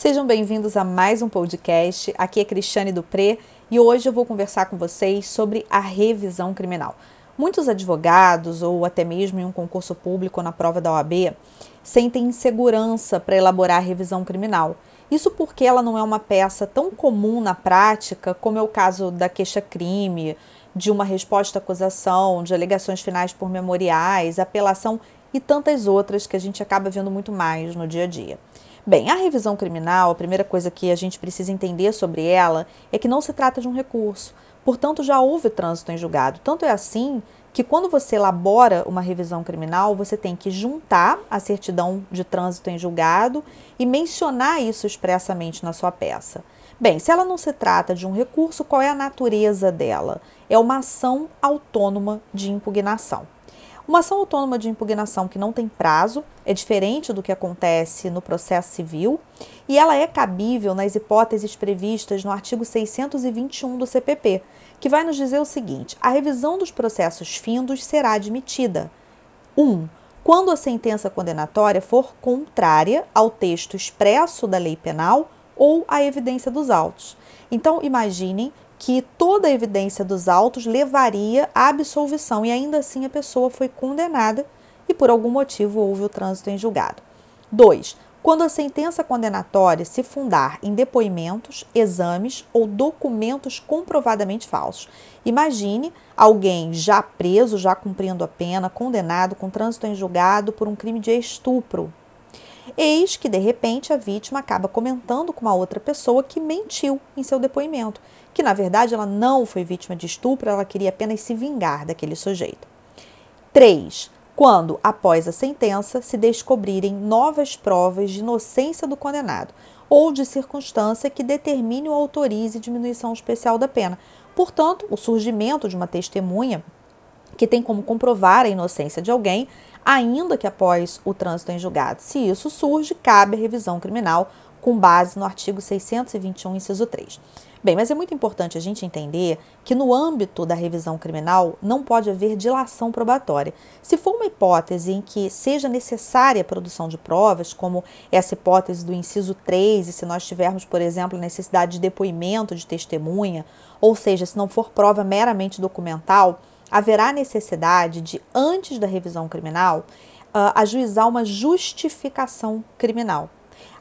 Sejam bem-vindos a mais um podcast. Aqui é Cristiane Dupré e hoje eu vou conversar com vocês sobre a revisão criminal. Muitos advogados ou até mesmo em um concurso público na prova da OAB sentem insegurança para elaborar a revisão criminal. Isso porque ela não é uma peça tão comum na prática como é o caso da queixa-crime, de uma resposta à acusação, de alegações finais por memoriais, apelação e tantas outras que a gente acaba vendo muito mais no dia a dia. Bem, a revisão criminal, a primeira coisa que a gente precisa entender sobre ela é que não se trata de um recurso. Portanto, já houve trânsito em julgado. Tanto é assim que quando você elabora uma revisão criminal, você tem que juntar a certidão de trânsito em julgado e mencionar isso expressamente na sua peça. Bem, se ela não se trata de um recurso, qual é a natureza dela? É uma ação autônoma de impugnação. Uma ação autônoma de impugnação que não tem prazo é diferente do que acontece no processo civil e ela é cabível nas hipóteses previstas no artigo 621 do CPP, que vai nos dizer o seguinte: a revisão dos processos findos será admitida. 1. Um, quando a sentença condenatória for contrária ao texto expresso da lei penal ou à evidência dos autos. Então, imaginem que toda a evidência dos autos levaria à absolvição e ainda assim a pessoa foi condenada e por algum motivo houve o trânsito em julgado. 2. Quando a sentença condenatória se fundar em depoimentos, exames ou documentos comprovadamente falsos. Imagine alguém já preso, já cumprindo a pena, condenado com trânsito em julgado por um crime de estupro. Eis que, de repente, a vítima acaba comentando com uma outra pessoa que mentiu em seu depoimento que na verdade ela não foi vítima de estupro, ela queria apenas se vingar daquele sujeito. 3. Quando, após a sentença, se descobrirem novas provas de inocência do condenado ou de circunstância que determine ou autorize diminuição especial da pena. Portanto, o surgimento de uma testemunha que tem como comprovar a inocência de alguém, ainda que após o trânsito em julgado. Se isso surge, cabe a revisão criminal com base no artigo 621, inciso 3. Bem, mas é muito importante a gente entender que no âmbito da revisão criminal não pode haver dilação probatória. Se for uma hipótese em que seja necessária a produção de provas, como essa hipótese do inciso 3, e se nós tivermos, por exemplo, necessidade de depoimento de testemunha, ou seja, se não for prova meramente documental, haverá necessidade de, antes da revisão criminal, uh, ajuizar uma justificação criminal.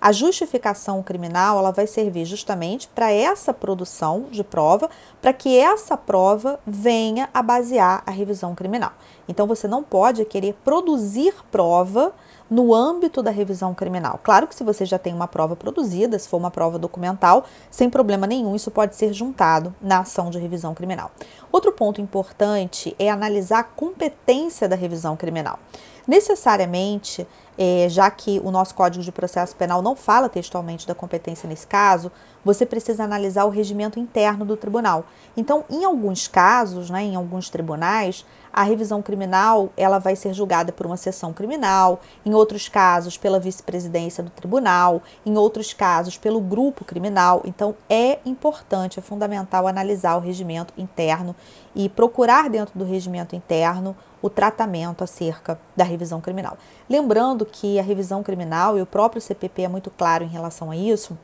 A justificação criminal ela vai servir justamente para essa produção de prova, para que essa prova venha a basear a revisão criminal. Então você não pode querer produzir prova no âmbito da revisão criminal. Claro que se você já tem uma prova produzida, se for uma prova documental, sem problema nenhum, isso pode ser juntado na ação de revisão criminal. Outro ponto importante é analisar a competência da revisão criminal. Necessariamente, é, já que o nosso Código de Processo Penal não fala textualmente da competência nesse caso, você precisa analisar o regimento interno do tribunal. Então, em alguns casos, né, em alguns tribunais, a revisão criminal ela vai ser julgada por uma sessão criminal, em outros casos pela vice-presidência do tribunal, em outros casos pelo grupo criminal. Então, é importante, é fundamental analisar o regimento interno e procurar dentro do regimento interno o tratamento acerca da revisão criminal. Lembrando que a revisão criminal e o próprio CPP é muito claro em relação a isso,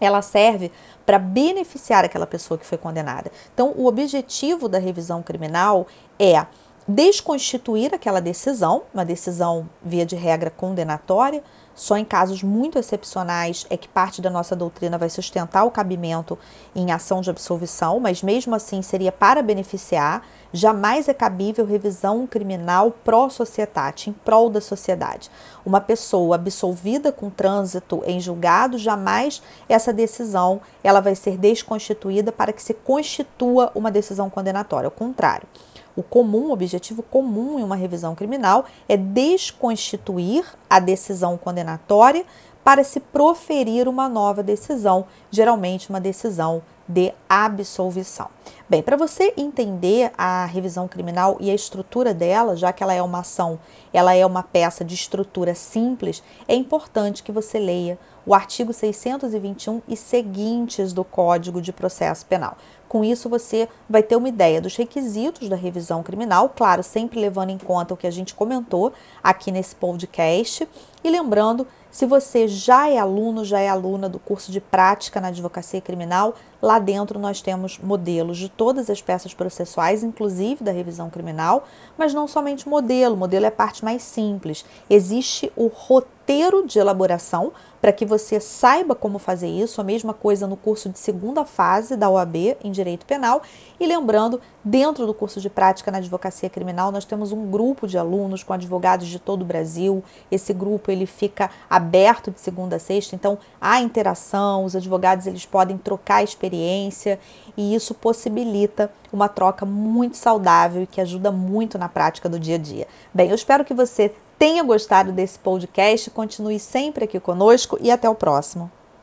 ela serve para beneficiar aquela pessoa que foi condenada. Então, o objetivo da revisão criminal é desconstituir aquela decisão, uma decisão via de regra condenatória, só em casos muito excepcionais é que parte da nossa doutrina vai sustentar o cabimento em ação de absolvição, mas mesmo assim seria para beneficiar. Jamais é cabível revisão criminal pró-societate, em prol da sociedade. Uma pessoa absolvida com trânsito em julgado, jamais essa decisão ela vai ser desconstituída para que se constitua uma decisão condenatória. Ao contrário. O comum, o objetivo comum em uma revisão criminal é desconstituir a decisão condenatória para se proferir uma nova decisão, geralmente uma decisão de absolvição. Bem, para você entender a revisão criminal e a estrutura dela, já que ela é uma ação, ela é uma peça de estrutura simples, é importante que você leia o artigo 621 e seguintes do Código de Processo Penal. Com isso, você vai ter uma ideia dos requisitos da revisão criminal, claro, sempre levando em conta o que a gente comentou aqui nesse podcast. E lembrando Se você já é aluno, já é aluna do curso de prática na advocacia criminal, lá dentro nós temos modelos de todas as peças processuais, inclusive da revisão criminal, mas não somente modelo, modelo é a parte mais simples. Existe o roteiro de elaboração para que você saiba como fazer isso, a mesma coisa no curso de segunda fase da OAB em Direito Penal. E lembrando, dentro do curso de prática na advocacia criminal, nós temos um grupo de alunos com advogados de todo o Brasil. Esse grupo ele fica aberto de segunda a sexta, então há interação, os advogados eles podem trocar experiência e isso possibilita uma troca muito saudável e que ajuda muito na prática do dia a dia. Bem, eu espero que você tenha gostado desse podcast, continue sempre aqui conosco e até o próximo.